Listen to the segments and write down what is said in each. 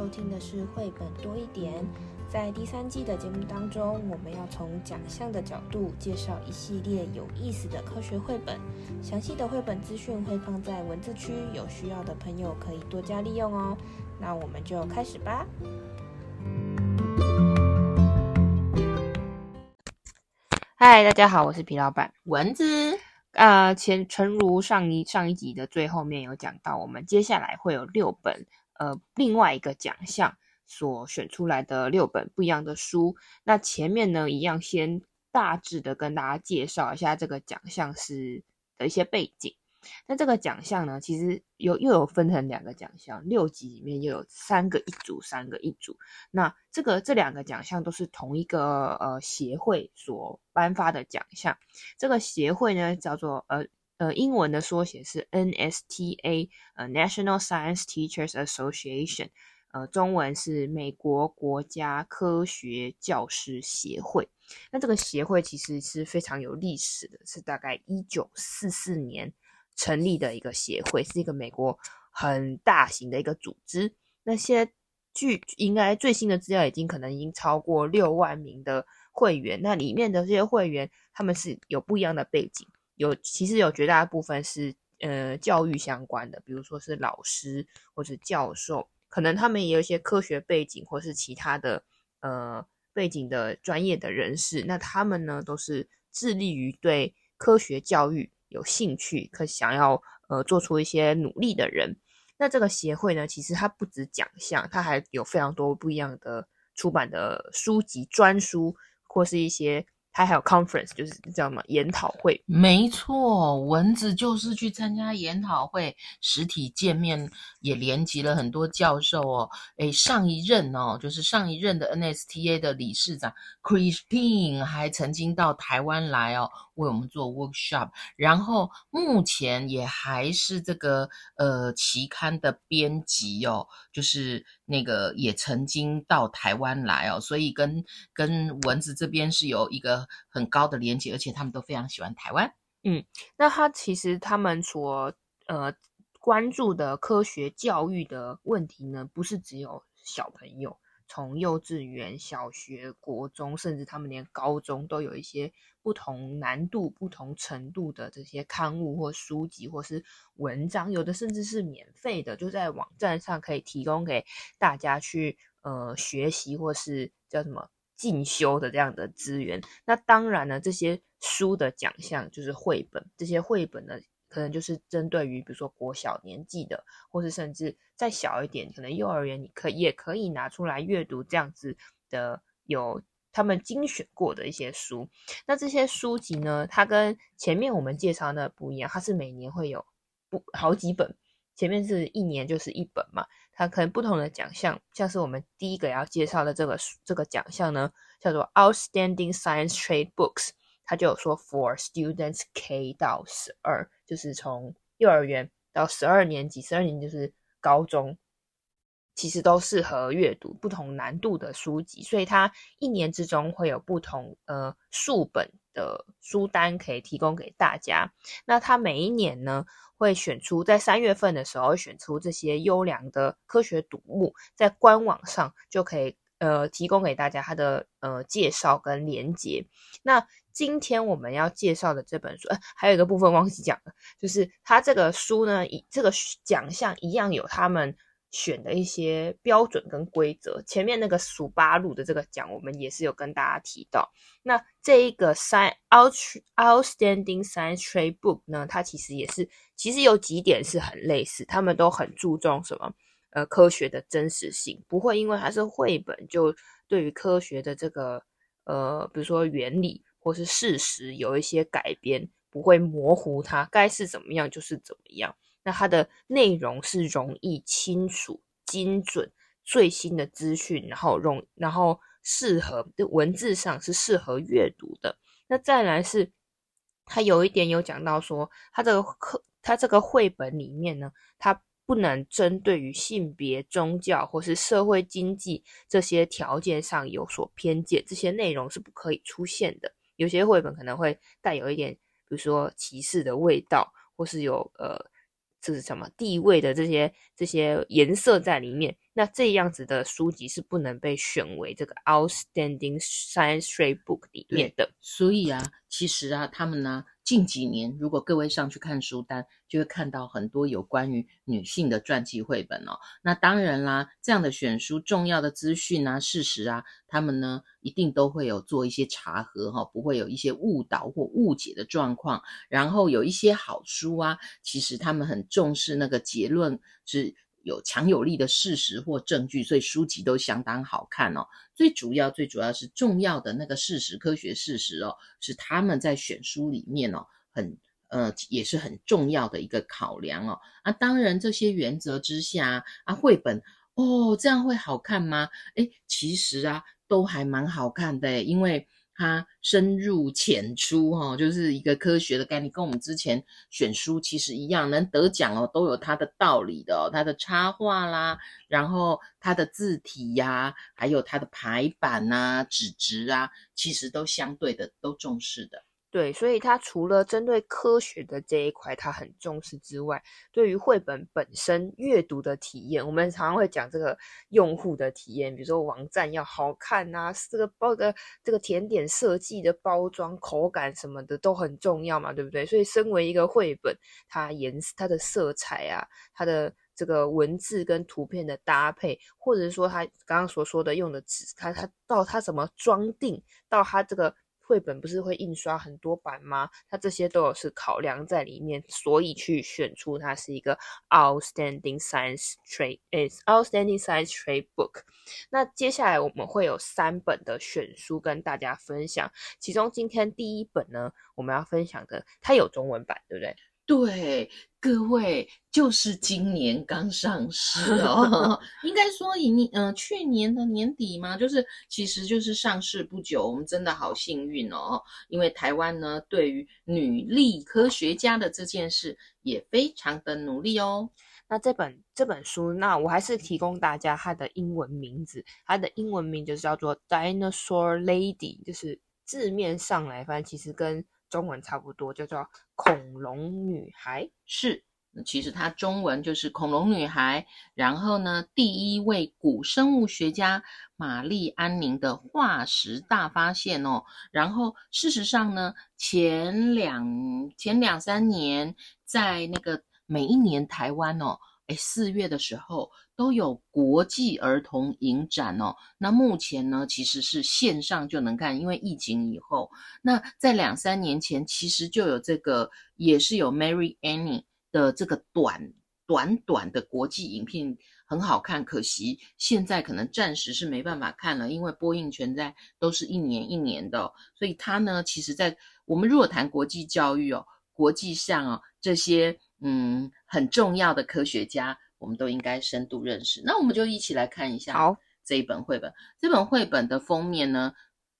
收听的是绘本多一点。在第三季的节目当中，我们要从奖项的角度介绍一系列有意思的科学绘本。详细的绘本资讯会放在文字区，有需要的朋友可以多加利用哦。那我们就开始吧。嗨，大家好，我是皮老板蚊子。呃，前诚如上一上一集的最后面有讲到，我们接下来会有六本呃另外一个奖项所选出来的六本不一样的书。那前面呢，一样先大致的跟大家介绍一下这个奖项是的一些背景。那这个奖项呢，其实有又有分成两个奖项，六集里面又有三个一组，三个一组。那这个这两个奖项都是同一个呃协会所颁发的奖项。这个协会呢叫做呃呃英文的缩写是 NSTA，呃 National Science Teachers Association，呃中文是美国国家科学教师协会。那这个协会其实是非常有历史的，是大概一九四四年。成立的一个协会，是一个美国很大型的一个组织。那些据应该最新的资料，已经可能已经超过六万名的会员。那里面的这些会员，他们是有不一样的背景，有其实有绝大部分是呃教育相关的，比如说是老师或者教授，可能他们也有一些科学背景或是其他的呃背景的专业的人士。那他们呢，都是致力于对科学教育。有兴趣可想要呃做出一些努力的人，那这个协会呢，其实它不止奖项，它还有非常多不一样的出版的书籍、专书或是一些。他还有 conference，就是叫什么研讨会？没错，蚊子就是去参加研讨会，实体见面也连接了很多教授哦。诶，上一任哦，就是上一任的 NSTA 的理事长 Christine 还曾经到台湾来哦，为我们做 workshop。然后目前也还是这个呃期刊的编辑哦，就是。那个也曾经到台湾来哦，所以跟跟蚊子这边是有一个很高的连接，而且他们都非常喜欢台湾。嗯，那他其实他们所呃关注的科学教育的问题呢，不是只有小朋友。从幼稚园、小学、国中，甚至他们连高中都有一些不同难度、不同程度的这些刊物或书籍，或是文章，有的甚至是免费的，就在网站上可以提供给大家去呃学习或是叫什么进修的这样的资源。那当然呢，这些书的奖项就是绘本，这些绘本呢。可能就是针对于比如说国小年纪的，或是甚至再小一点，可能幼儿园你可也可以拿出来阅读这样子的，有他们精选过的一些书。那这些书籍呢，它跟前面我们介绍的不一样，它是每年会有不好几本，前面是一年就是一本嘛，它可能不同的奖项，像是我们第一个要介绍的这个这个奖项呢，叫做 Outstanding Science Trade Books。他就有说，for students K 到十二，就是从幼儿园到十二年级，十二年级就是高中，其实都适合阅读不同难度的书籍，所以它一年之中会有不同呃数本的书单可以提供给大家。那他每一年呢，会选出在三月份的时候选出这些优良的科学读物，在官网上就可以呃提供给大家它的呃介绍跟连结。那今天我们要介绍的这本书，呃，还有一个部分忘记讲了，就是它这个书呢，以这个奖项一样有他们选的一些标准跟规则。前面那个数八路的这个奖，我们也是有跟大家提到。那这一个 Science Outstanding Science Trade Book 呢，它其实也是，其实有几点是很类似，他们都很注重什么？呃，科学的真实性，不会因为它是绘本，就对于科学的这个呃，比如说原理。或是事实有一些改编，不会模糊它，该是怎么样就是怎么样。那它的内容是容易、清楚、精准、最新的资讯，然后容，然后适合文字上是适合阅读的。那再来是，它有一点有讲到说，它这个课，它这个绘本里面呢，它。不能针对于性别、宗教或是社会经济这些条件上有所偏见，这些内容是不可以出现的。有些绘本可能会带有一点，比如说歧视的味道，或是有呃这是什么地位的这些这些颜色在里面，那这样子的书籍是不能被选为这个 Outstanding Science Trade Book 里面的。所以啊，其实啊，他们呢。近几年，如果各位上去看书单，就会看到很多有关于女性的传记绘本哦。那当然啦，这样的选书，重要的资讯啊、事实啊，他们呢一定都会有做一些查核哈，不会有一些误导或误解的状况。然后有一些好书啊，其实他们很重视那个结论是。有强有力的事实或证据，所以书籍都相当好看哦。最主要、最主要是重要的那个事实、科学事实哦，是他们在选书里面哦，很呃也是很重要的一个考量哦。啊，当然这些原则之下啊，绘本哦这样会好看吗？诶，其实啊都还蛮好看的，因为。它深入浅出，哈，就是一个科学的概念，跟我们之前选书其实一样，能得奖哦，都有它的道理的哦，它的插画啦，然后它的字体呀，还有它的排版呐、纸质啊，其实都相对的都重视的。对，所以他除了针对科学的这一块他很重视之外，对于绘本本身阅读的体验，我们常常会讲这个用户的体验，比如说网站要好看啊，这个包的这个甜点设计的包装、口感什么的都很重要嘛，对不对？所以身为一个绘本，它颜色、它的色彩啊，它的这个文字跟图片的搭配，或者是说他刚刚所说的用的纸，它它到它怎么装订，到它这个。绘本不是会印刷很多版吗？它这些都有是考量在里面，所以去选出它是一个 Outstanding Science Trade is Outstanding Science Trade Book。那接下来我们会有三本的选书跟大家分享，其中今天第一本呢，我们要分享的它有中文版，对不对？对，各位就是今年刚上市哦，应该说以你嗯、呃、去年的年底嘛，就是其实就是上市不久，我们真的好幸运哦，因为台湾呢对于女力科学家的这件事也非常的努力哦。那这本这本书，那我还是提供大家它的英文名字，它的英文名就是叫做 Dinosaur Lady，就是字面上来翻，其实跟中文差不多，叫做恐龙女孩。是，其实它中文就是恐龙女孩。然后呢，第一位古生物学家玛丽安宁的化石大发现哦。然后事实上呢，前两前两三年，在那个每一年台湾哦。四月的时候都有国际儿童影展哦。那目前呢，其实是线上就能看，因为疫情以后。那在两三年前，其实就有这个，也是有 Mary Annie 的这个短短短的国际影片，很好看。可惜现在可能暂时是没办法看了，因为播映权在都是一年一年的。所以它呢，其实在我们如果谈国际教育哦，国际上哦这些。嗯，很重要的科学家，我们都应该深度认识。那我们就一起来看一下好这一本绘本。这本绘本的封面呢，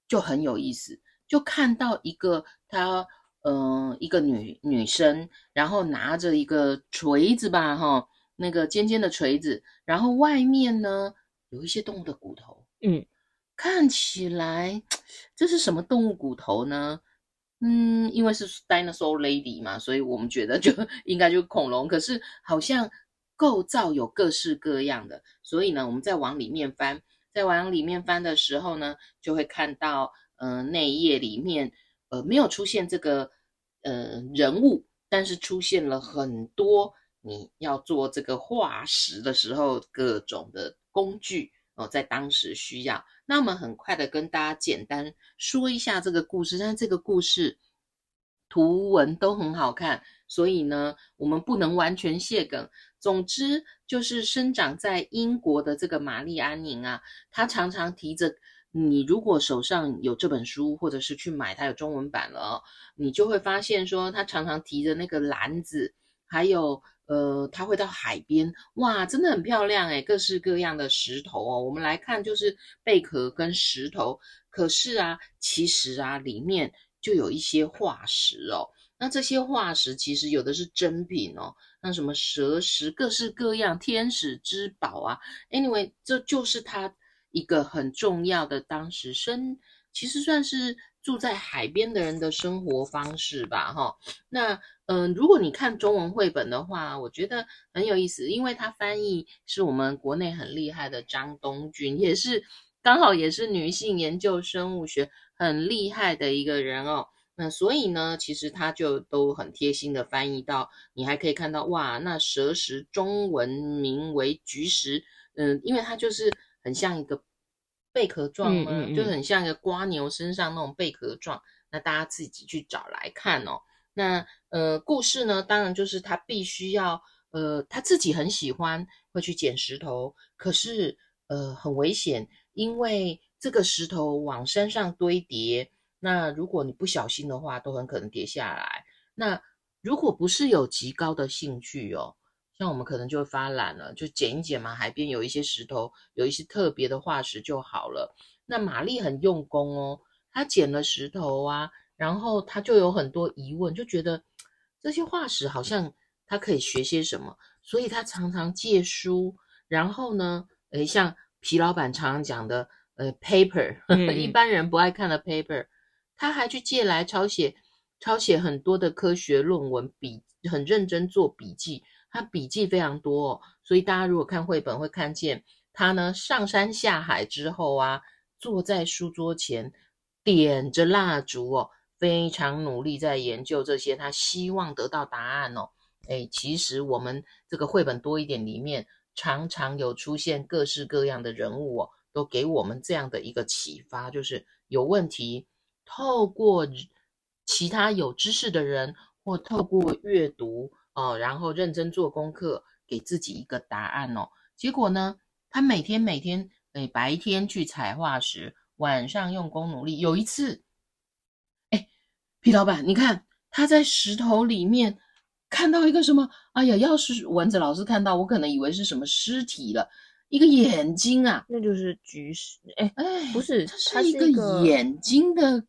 就很有意思，就看到一个她，嗯、呃，一个女女生，然后拿着一个锤子吧，哈，那个尖尖的锤子，然后外面呢有一些动物的骨头，嗯，看起来 这是什么动物骨头呢？嗯，因为是 Dinosaur Lady 嘛，所以我们觉得就应该就是恐龙。可是好像构造有各式各样的，所以呢，我们再往里面翻，再往里面翻的时候呢，就会看到，呃，内页里面，呃，没有出现这个，呃，人物，但是出现了很多你要做这个化石的时候各种的工具。哦，在当时需要，那我们很快的跟大家简单说一下这个故事。但是这个故事图文都很好看，所以呢，我们不能完全卸梗。总之，就是生长在英国的这个玛丽安宁啊，她常常提着。你如果手上有这本书，或者是去买，它有中文版了，你就会发现说，她常常提着那个篮子，还有。呃，他会到海边，哇，真的很漂亮诶，各式各样的石头哦。我们来看，就是贝壳跟石头。可是啊，其实啊，里面就有一些化石哦。那这些化石其实有的是真品哦，那什么蛇石，各式各样，天使之宝啊。Anyway，这就是它一个很重要的当时生，其实算是住在海边的人的生活方式吧，哈。那嗯、如果你看中文绘本的话，我觉得很有意思，因为它翻译是我们国内很厉害的张东君，也是刚好也是女性研究生物学很厉害的一个人哦。那所以呢，其实他就都很贴心的翻译到，你还可以看到哇，那蛇食中文名为菊石，嗯，因为它就是很像一个贝壳状嘛，嗯嗯嗯，就很像一个瓜牛身上那种贝壳状。那大家自己去找来看哦。那呃，故事呢，当然就是他必须要呃，他自己很喜欢会去捡石头，可是呃很危险，因为这个石头往山上堆叠。那如果你不小心的话，都很可能跌下来。那如果不是有极高的兴趣哦，像我们可能就会发懒了，就捡一捡嘛。海边有一些石头，有一些特别的化石就好了。那玛丽很用功哦，她捡了石头啊，然后她就有很多疑问，就觉得这些化石好像她可以学些什么，所以她常常借书。然后呢，诶，像皮老板常常讲的，呃，paper，嗯，一般人不爱看的 paper。他还去借来抄写，抄写很多的科学论文，笔很认真做笔记。他笔记非常多哦，所以大家如果看绘本会看见他呢，上山下海之后啊，坐在书桌前点着蜡烛哦，非常努力在研究这些，他希望得到答案哦。诶，其实我们这个绘本多一点里面常常有出现各式各样的人物哦，都给我们这样的一个启发，就是有问题。透过其他有知识的人，或透过阅读哦，然后认真做功课，给自己一个答案哦。结果呢，他每天每天，哎，白天去采化石，晚上用功努力。有一次，哎，皮老板，你看他在石头里面看到一个什么？哎呀，要是蚊子老师看到，我可能以为是什么尸体了。一个眼睛啊，那就是菊石。哎哎，不是，它是一个眼睛的。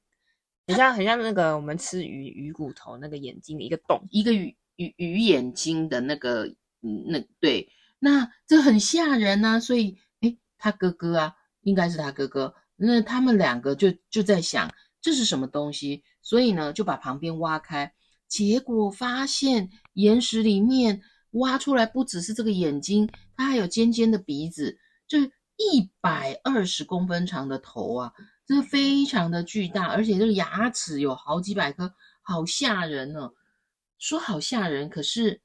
很像很像那个我们吃鱼鱼骨头那个眼睛的一个洞，一个鱼鱼鱼眼睛的那个，那对，那这很吓人啊。所以，诶，他哥哥啊，应该是他哥哥。那他们两个就就在想这是什么东西，所以呢就把旁边挖开，结果发现岩石里面挖出来不只是这个眼睛，它还有尖尖的鼻子，就一百二十公分长的头啊。这非常的巨大，而且这个牙齿有好几百颗，好吓人呢、哦。说好吓人，可是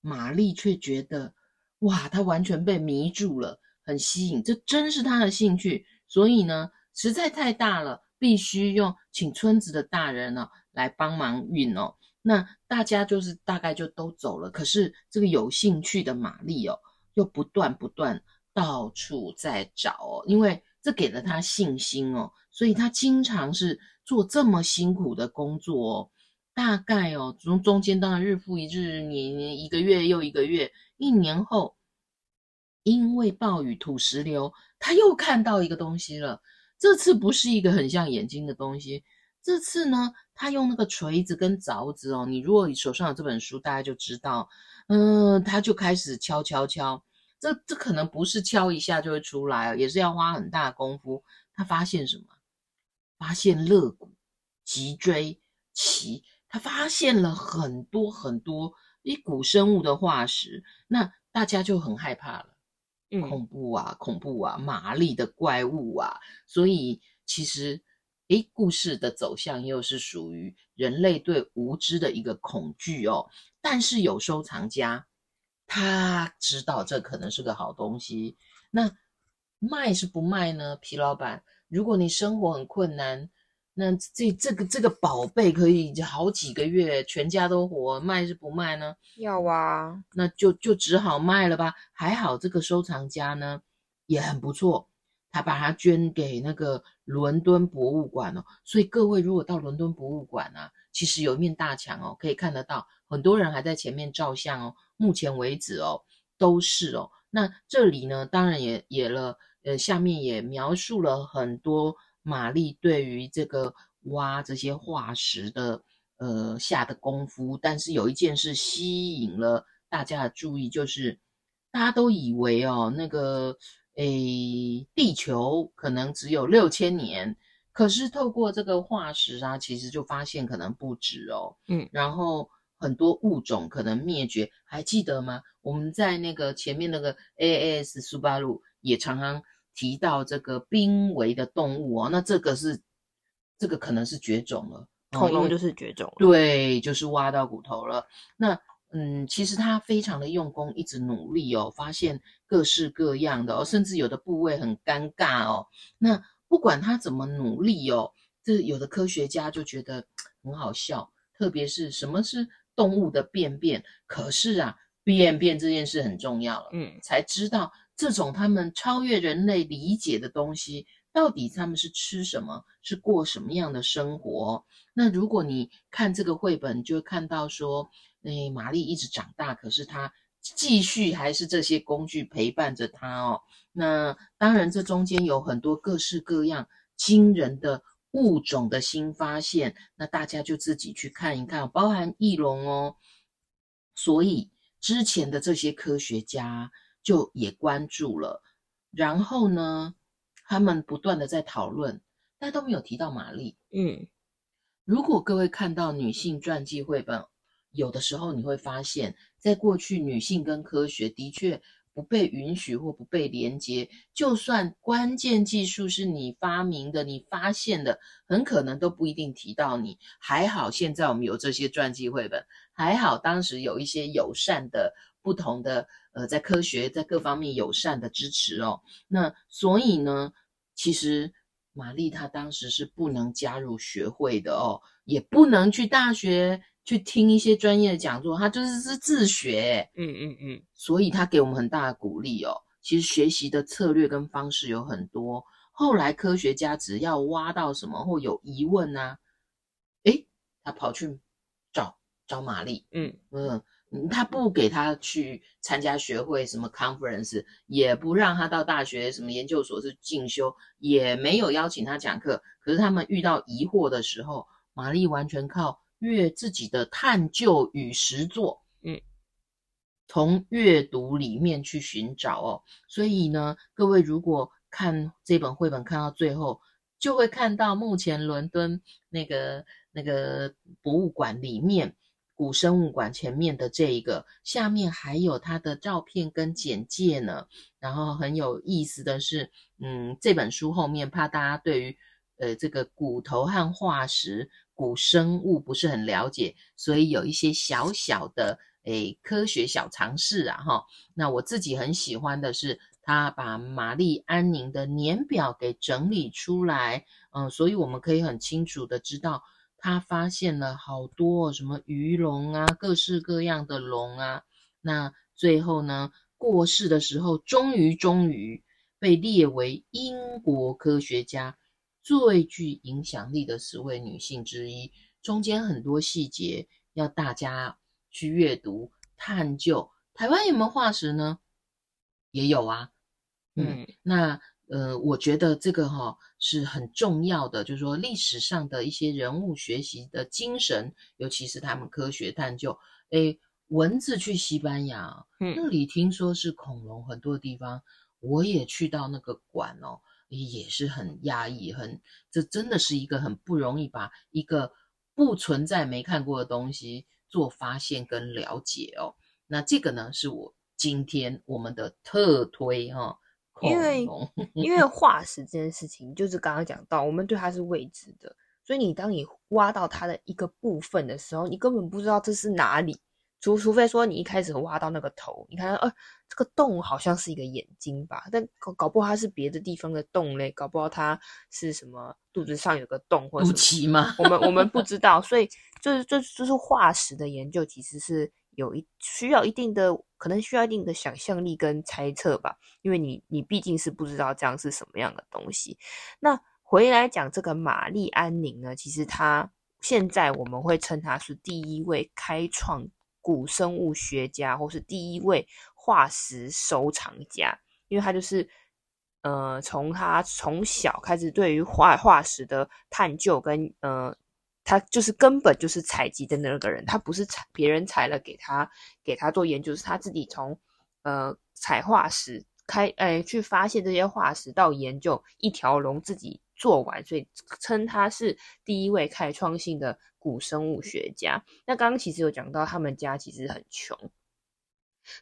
玛丽却觉得，哇，她完全被迷住了，很吸引，这真是她的兴趣。所以呢，实在太大了，必须用请村子的大人呢、哦、来帮忙运哦。那大家就是大概就都走了，可是这个有兴趣的玛丽哦，又不断不断到处在找哦，因为这给了她信心哦。所以他经常是做这么辛苦的工作哦，大概哦，中中间当然日复一日，年一个月又一个月，一年后，因为暴雨土石流，他又看到一个东西了。这次不是一个很像眼睛的东西，这次呢，他用那个锤子跟凿子哦，你如果手上有这本书，大家就知道，嗯，他就开始敲敲敲，这这可能不是敲一下就会出来哦，也是要花很大功夫。他发现什么？发现肋骨、脊椎、鳍，他发现了很多很多一古生物的化石，那大家就很害怕了，嗯，恐怖啊，恐怖啊，麻利的怪物啊，所以其实，诶，故事的走向又是属于人类对无知的一个恐惧哦。但是有收藏家，他知道这可能是个好东西，那卖是不卖呢？皮老板。如果你生活很困难，那这这个这个宝贝可以好几个月，全家都活，卖是不卖呢？要啊，那就就只好卖了吧。还好这个收藏家呢也很不错，他把它捐给那个伦敦博物馆哦。所以各位如果到伦敦博物馆啊，其实有一面大墙哦，可以看得到很多人还在前面照相哦。目前为止哦，都是哦。那这里呢，当然也也了。呃，下面也描述了很多玛丽对于这个挖这些化石的呃下的功夫，但是有一件事吸引了大家的注意，就是大家都以为哦，那个诶地球可能只有六千年，可是透过这个化石啊，其实就发现可能不止哦。嗯，然后很多物种可能灭绝，还记得吗？我们在那个前面那个 AAS 苏巴鲁也常常提到这个濒危的动物哦。那这个是这个可能是绝种了，恐龙就是绝种了。对，就是挖到骨头了。那嗯，其实他非常的用功，一直努力哦，发现各式各样的哦，甚至有的部位很尴尬哦。那不管他怎么努力哦，这有的科学家就觉得很好笑，特别是什么是动物的便便？可是啊，便便这件事很重要了，嗯，才知道这种他们超越人类理解的东西，到底他们是吃什么，是过什么样的生活？那如果你看这个绘本，就会看到说。哎，玛丽一直长大，可是她继续还是这些工具陪伴着她哦。那当然，这中间有很多各式各样惊人的物种的新发现，那大家就自己去看一看，包含翼龙哦。所以之前的这些科学家就也关注了，然后呢，他们不断的在讨论，但都没有提到玛丽。嗯，如果各位看到女性传记绘本，有的时候你会发现，在过去，女性跟科学的确不被允许或不被连接。就算关键技术是你发明的、你发现的，很可能都不一定提到你。还好现在我们有这些传记绘本，还好当时有一些友善的、不同的呃，在科学在各方面友善的支持哦。那所以呢，其实玛丽她当时是不能加入学会的哦，也不能去大学。去听一些专业的讲座，她就是是自学，嗯嗯嗯，所以她给我们很大的鼓励哦。其实学习的策略跟方式有很多。后来科学家只要挖到什么或有疑问啊，诶，他跑去找找玛丽，嗯嗯，他不给他去参加学会什么 conference，也不让他到大学什么研究所去进修，也没有邀请他讲课。可是他们遇到疑惑的时候，玛丽完全靠。阅自己的探究与实作，嗯，从阅读里面去寻找哦。所以呢，各位如果看这本绘本看到最后，就会看到目前伦敦那个那个博物馆里面古生物馆前面的这一个，下面还有它的照片跟简介呢。然后很有意思的是，嗯，这本书后面怕大家对于呃这个骨头和化石。古生物不是很了解，所以有一些小小的诶科学小常识啊哈。那我自己很喜欢的是，他把玛丽安宁的年表给整理出来，嗯，所以我们可以很清楚的知道，他发现了好多什么鱼龙啊，各式各样的龙啊。那最后呢，过世的时候，终于终于被列为英国科学家。最具影响力的十位女性之一，中间很多细节要大家去阅读探究。台湾有没有化石呢？也有啊，嗯，嗯那呃，我觉得这个哈、哦、是很重要的，就是说历史上的一些人物学习的精神，尤其是他们科学探究。诶，蚊子去西班牙，嗯，那里听说是恐龙很多地方，我也去到那个馆哦。也是很压抑，很，这真的是一个很不容易把一个不存在、没看过的东西做发现跟了解哦。那这个呢，是我今天我们的特推哈、哦，因为 因为化石这件事情，就是刚刚讲到，我们对它是未知的，所以你当你挖到它的一个部分的时候，你根本不知道这是哪里。除除非说你一开始挖到那个头，你看，呃，这个洞好像是一个眼睛吧，但搞搞不好它是别的地方的洞嘞，搞不好它是什么肚子上有个洞或者什么，吗？我们我们不知道，所以就是就就是化石的研究其实是有一需要一定的，可能需要一定的想象力跟猜测吧，因为你你毕竟是不知道这样是什么样的东西。那回来讲这个玛丽安宁呢，其实她现在我们会称她是第一位开创。古生物学家，或是第一位化石收藏家，因为他就是，呃，从他从小开始对于化化石的探究跟，呃，他就是根本就是采集的那个人，他不是采别人采了给他给他做研究，是他自己从，呃，采化石开，哎，去发现这些化石到研究一条龙自己做完，所以称他是第一位开创性的古生物学家。那刚刚其实有讲到，他们家其实很穷，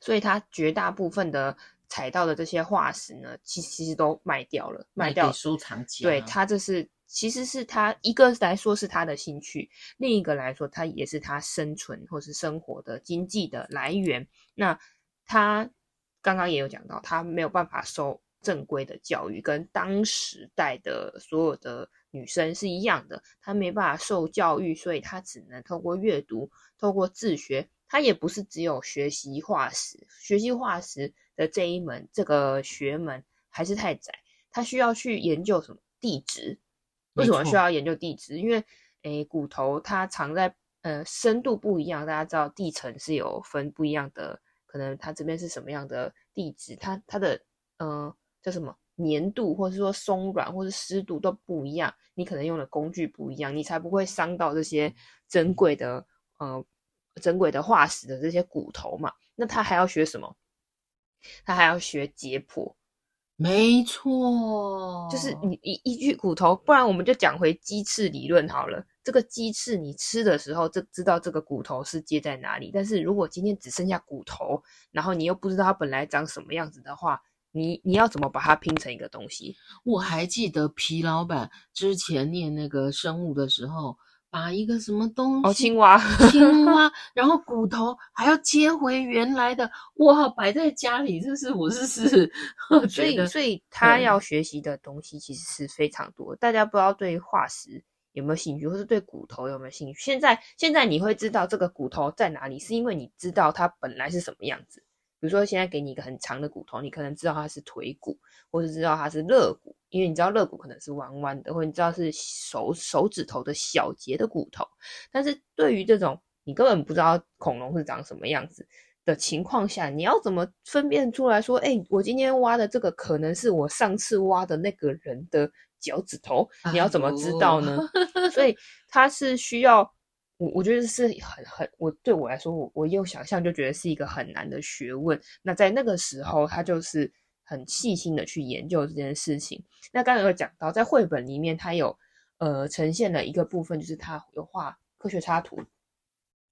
所以他绝大部分的采到的这些化石呢，其实其实都卖掉了，卖掉收藏家。对，他这是其实是他一个来说是他的兴趣，另一个来说他也是他生存或是生活的经济的来源。那他刚刚也有讲到，他没有办法受正规的教育，跟当时代的所有的女生是一样的，他没办法受教育，所以他只能透过阅读，透过自学。他也不是只有学习化石，学习化石的这一门这个学门还是太窄，他需要去研究什么地质？为什么需要研究地质？因为诶，骨头它藏在呃深度不一样，大家知道地层是有分不一样的。可能它这边是什么样的地质，它它的呃叫什么粘度，或者说松软，或者湿度都不一样。你可能用的工具不一样，你才不会伤到这些珍贵的呃珍贵的化石的这些骨头嘛。那他还要学什么？他还要学解剖。没错，就是你一一具骨头，不然我们就讲回鸡翅理论好了。这个鸡翅你吃的时候，就知道这个骨头是接在哪里。但是如果今天只剩下骨头，然后你又不知道它本来长什么样子的话，你你要怎么把它拼成一个东西？我还记得皮老板之前念那个生物的时候，把一个什么东西，哦，青蛙，青蛙，然后骨头还要接回原来的，哇，摆在家里，这是我是是，所以所以他要学习的东西其实是非常多。大家不知道对化石。有没有兴趣，或是对骨头有没有兴趣？现在，现在你会知道这个骨头在哪里，是因为你知道它本来是什么样子。比如说，现在给你一个很长的骨头，你可能知道它是腿骨，或是知道它是肋骨，因为你知道肋骨可能是弯弯的，或者你知道是手手指头的小节的骨头。但是对于这种你根本不知道恐龙是长什么样子的情况下，你要怎么分辨出来说，哎，我今天挖的这个可能是我上次挖的那个人的？脚趾头，你要怎么知道呢？哎、所以它是需要我，我觉得是很很，我对我来说，我我用想象就觉得是一个很难的学问。那在那个时候，他就是很细心的去研究这件事情。那刚刚有讲到，在绘本里面，它有呃呈现的一个部分，就是他有画科学插图，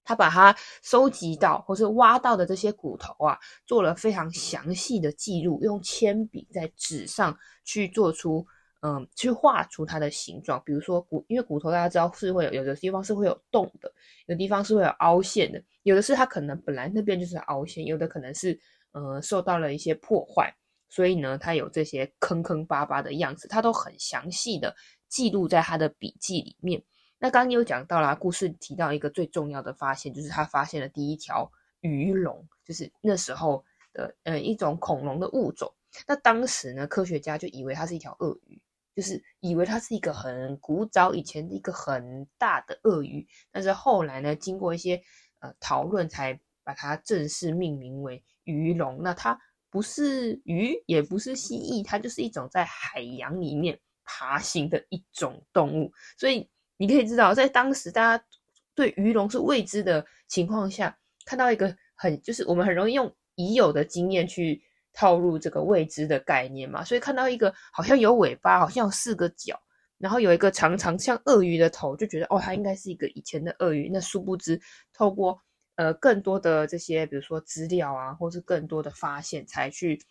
他把它收集到或是挖到的这些骨头啊，做了非常详细的记录，用铅笔在纸上去做出。嗯，去画出它的形状，比如说骨，因为骨头大家知道是会有，有的地方是会有洞的，有的地方是会有凹陷的，有的是它可能本来那边就是凹陷，有的可能是呃受到了一些破坏，所以呢，它有这些坑坑巴巴的样子，它都很详细的记录在他的笔记里面。那刚刚有讲到啦，故事提到一个最重要的发现，就是他发现了第一条鱼龙，就是那时候的呃一种恐龙的物种。那当时呢，科学家就以为它是一条鳄鱼。就是以为它是一个很古早以前的一个很大的鳄鱼，但是后来呢，经过一些呃讨论，才把它正式命名为鱼龙。那它不是鱼，也不是蜥蜴，它就是一种在海洋里面爬行的一种动物。所以你可以知道，在当时大家对鱼龙是未知的情况下，看到一个很就是我们很容易用已有的经验去。套入这个未知的概念嘛，所以看到一个好像有尾巴，好像有四个脚，然后有一个长长像鳄鱼的头，就觉得哦，它应该是一个以前的鳄鱼。那殊不知，透过呃更多的这些，比如说资料啊，或是更多的发现，才去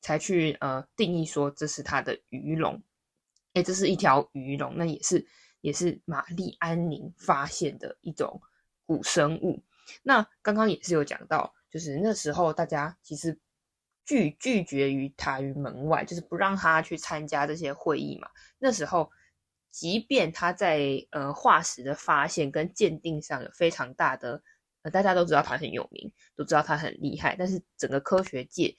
才去呃定义说这是它的鱼龙。哎，这是一条鱼龙，那也是也是玛丽安宁发现的一种古生物。那刚刚也是有讲到，就是那时候大家其实。拒拒绝于他于门外，就是不让他去参加这些会议嘛。那时候，即便他在呃化石的发现跟鉴定上有非常大的，呃大家都知道他很有名，都知道他很厉害，但是整个科学界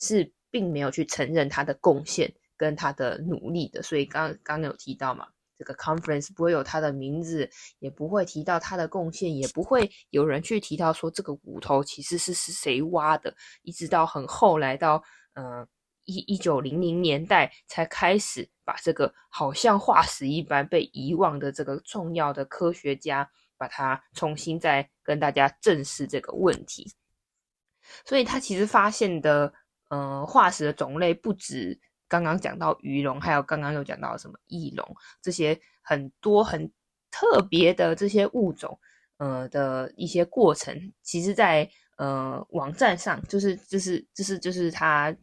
是并没有去承认他的贡献跟他的努力的。所以刚刚有提到嘛。这个 conference 不会有他的名字，也不会提到他的贡献，也不会有人去提到说这个骨头其实是是谁挖的。一直到很后来到呃一一九零零年代，才开始把这个好像化石一般被遗忘的这个重要的科学家，把它重新再跟大家正视这个问题。所以他其实发现的呃化石的种类不止刚刚讲到鱼龙，还有刚刚又讲到什么翼龙，这些很多很特别的这些物种，呃的一些过程，其实在呃网站上，就是就是就是就是他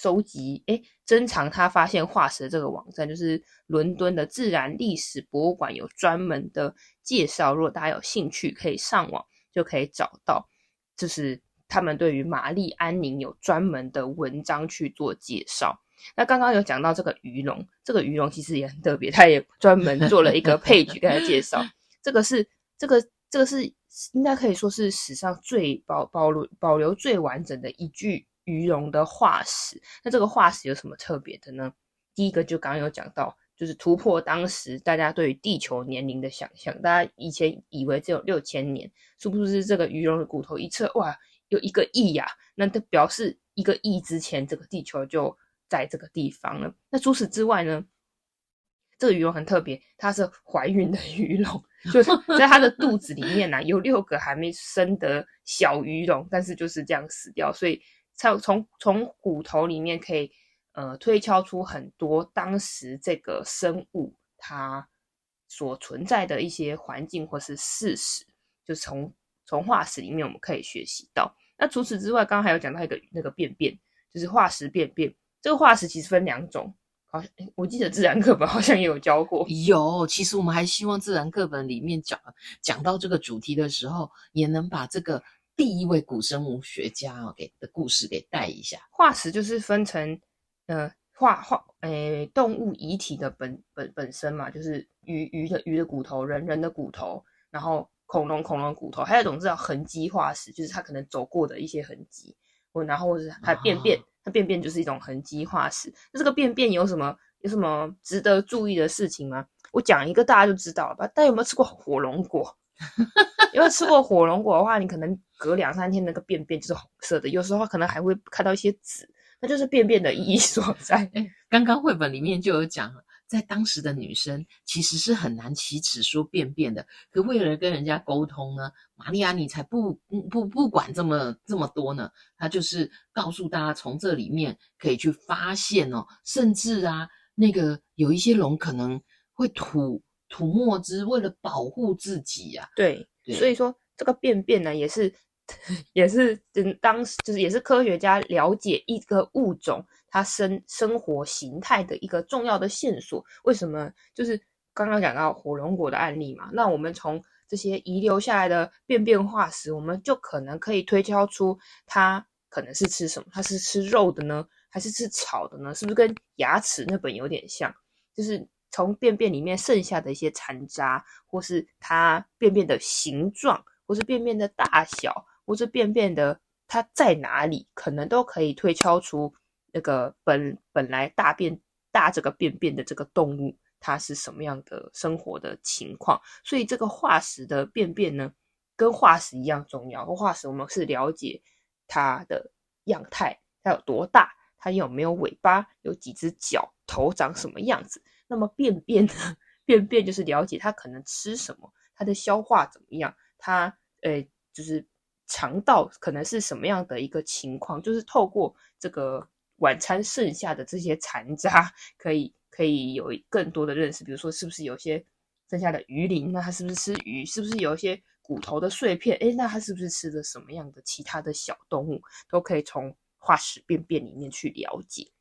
收集诶珍藏他发现化石的这个网站，就是伦敦的自然历史博物馆有专门的介绍，如果大家有兴趣，可以上网就可以找到，就是他们对于玛丽安宁有专门的文章去做介绍。那刚刚有讲到这个鱼龙，这个鱼龙其实也很特别，他也专门做了一个配角给他介绍。这个是这个这个是应该可以说是史上最保保留保留最完整的一具鱼龙的化石。那这个化石有什么特别的呢？第一个就刚刚有讲到，就是突破当时大家对于地球年龄的想象。大家以前以为只有六千年，是不是这个鱼龙的骨头一测，哇，有一个亿呀？那它表示一个亿之前，这个地球就在这个地方了。那除此之外呢？这个鱼龙很特别，它是怀孕的鱼龙，就是 在它的肚子里面呢、有六个还没生的小鱼龙，但是就是这样死掉。所以从从从骨头里面可以呃推敲出很多当时这个生物它所存在的一些环境或是事实，就从从化石里面我们可以学习到。那除此之外，刚刚还有讲到一个那个便便，就是化石便便。这个化石其实分两种，好像我记得自然课本好像也有教过。有，其实我们还希望自然课本里面讲讲到这个主题的时候，也能把这个第一位古生物学家哦给的故事给带一下。化石就是分成呃化化诶动物遗体的本本本身嘛，就是鱼鱼的鱼的骨头，人人的骨头，然后恐龙恐龙骨头，还有一种叫痕迹化石，就是它可能走过的一些痕迹，或然后或是它便便。哦它便便就是一种痕迹化石。那这个便便有什么有什么值得注意的事情吗？我讲一个大家就知道了吧。大家有没有吃过火龙果？有没有吃过火龙果的话，你可能隔两三天那个便便就是红色的，有时候可能还会看到一些籽，那就是便便的意义所在。刚刚绘本里面就有讲。在当时的女生其实是很难启齿说便便的，可为了跟人家沟通呢，玛丽安妮才不不不管这么这么多呢，她就是告诉大家从这里面可以去发现哦，甚至啊那个有一些龙可能会吐吐墨汁，为了保护自己呀、啊。对，对，所以说这个便便呢，也是也是嗯，当时就是也是科学家了解一个物种。它生生活形态的一个重要的线索，为什么？就是刚刚讲到火龙果的案例嘛。那我们从这些遗留下来的便便化石，我们就可能可以推敲出它可能是吃什么？它是吃肉的呢，还是吃草的呢？是不是跟牙齿那本有点像？就是从便便里面剩下的一些残渣，或是它便便的形状，或是便便的大小，或是便便的它在哪里，可能都可以推敲出。那个本本来大便大这个便便的这个动物，它是什么样的生活的情况？所以这个化石的便便呢，跟化石一样重要。化石我们是了解它的样态，它有多大，它有没有尾巴，有几只脚，头长什么样子。那么便便呢？便便就是了解它可能吃什么，它的消化怎么样，它呃就是肠道可能是什么样的一个情况，就是透过这个。晚餐剩下的这些残渣，可以可以有更多的认识，比如说是不是有些剩下的鱼鳞，那它是不是吃鱼？是不是有一些骨头的碎片？诶，那它是不是吃的什么样的其他的小动物？都可以从化石便便里面去了解。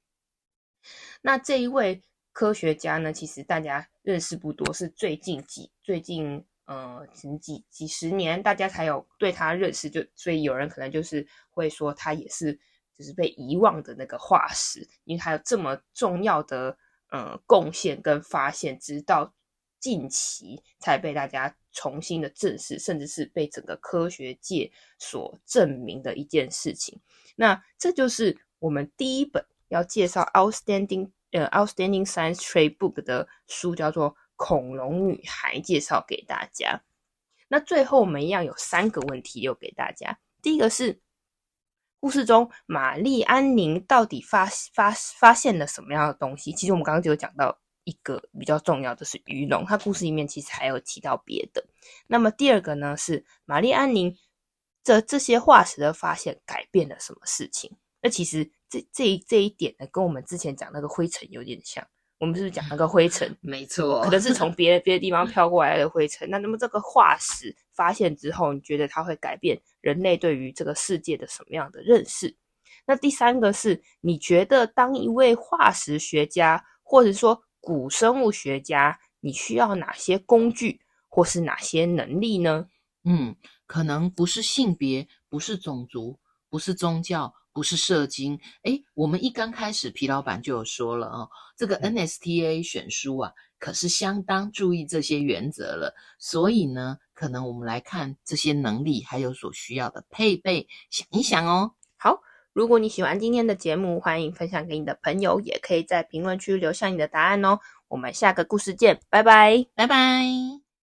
那这一位科学家呢，其实大家认识不多，是最近几最近呃几几十年大家才有对他认识，就所以有人可能就是会说他也是。就是被遗忘的那个化石，因为它有这么重要的呃贡献跟发现，直到近期才被大家重新的正视，甚至是被整个科学界所证明的一件事情。那这就是我们第一本要介绍 outstanding 呃 outstanding science trade book 的书，叫做《恐龙女孩》，介绍给大家。那最后我们一样有三个问题留给大家，第一个是。故事中，玛丽安宁到底发发发现了什么样的东西？其实我们刚刚就有讲到一个比较重要的是鱼龙，它故事里面其实还有提到别的。那么第二个呢，是玛丽安宁这这些化石的发现改变了什么事情？那其实这这一这一点呢，跟我们之前讲那个灰尘有点像。我们是不是讲那个 灰尘？没错，可能是从别的 别的地方飘过来的灰尘。那那么这个化石发现之后，你觉得它会改变人类对于这个世界的什么样的认识？那第三个是，你觉得当一位化石学家，或者说古生物学家，你需要哪些工具，或是哪些能力呢？嗯，可能不是性别，不是种族，不是宗教。不是社经，诶，我们一刚开始，皮老板就有说了哦，这个 NSTA 选书啊，可是相当注意这些原则了。所以呢，可能我们来看这些能力还有所需要的配备，想一想哦。好，如果你喜欢今天的节目，欢迎分享给你的朋友，也可以在评论区留下你的答案哦。我们下个故事见，拜拜，拜拜。